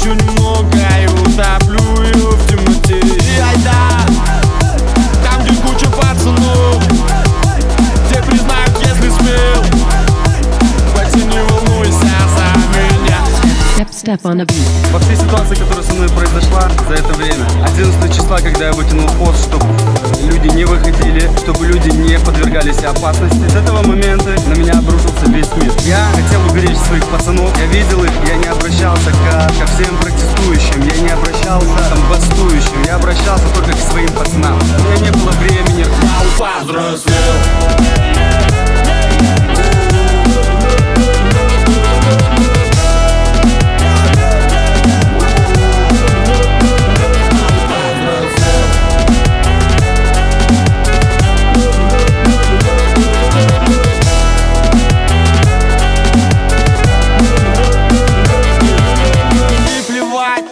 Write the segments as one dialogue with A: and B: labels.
A: Погрущу немного и утоплю ее в темноте. И айда, там где куча пацанов Те признают, если смел. Пойти не волнуйся за меня.
B: Step Step on a beat.
C: Во всей ситуации, которая со мной произошла за это время, 11 числа, когда я выкинул пост, чтобы люди не выходили, чтобы люди не подвергались опасности, с этого момента на меня обрушился весь мир. Я хотел уберечь своих пацанов, я видел их, я не обращался ко,
A: плевать,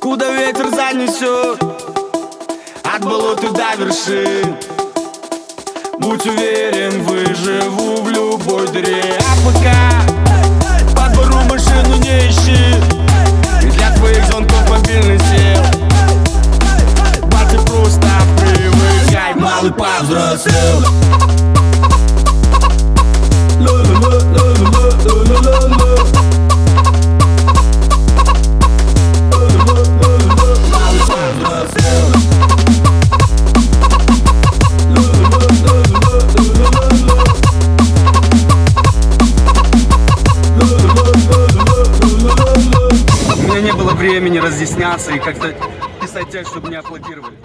A: куда ветер занесет От болота до вершин Будь уверен, выживу в любой дыре А пока по двору машину не ищи. И для твоих звонков мобильный сел. Бар, ты просто привыкай, малый повзрослел
C: времени разъясняться и как-то писать текст, чтобы мне аплодировали.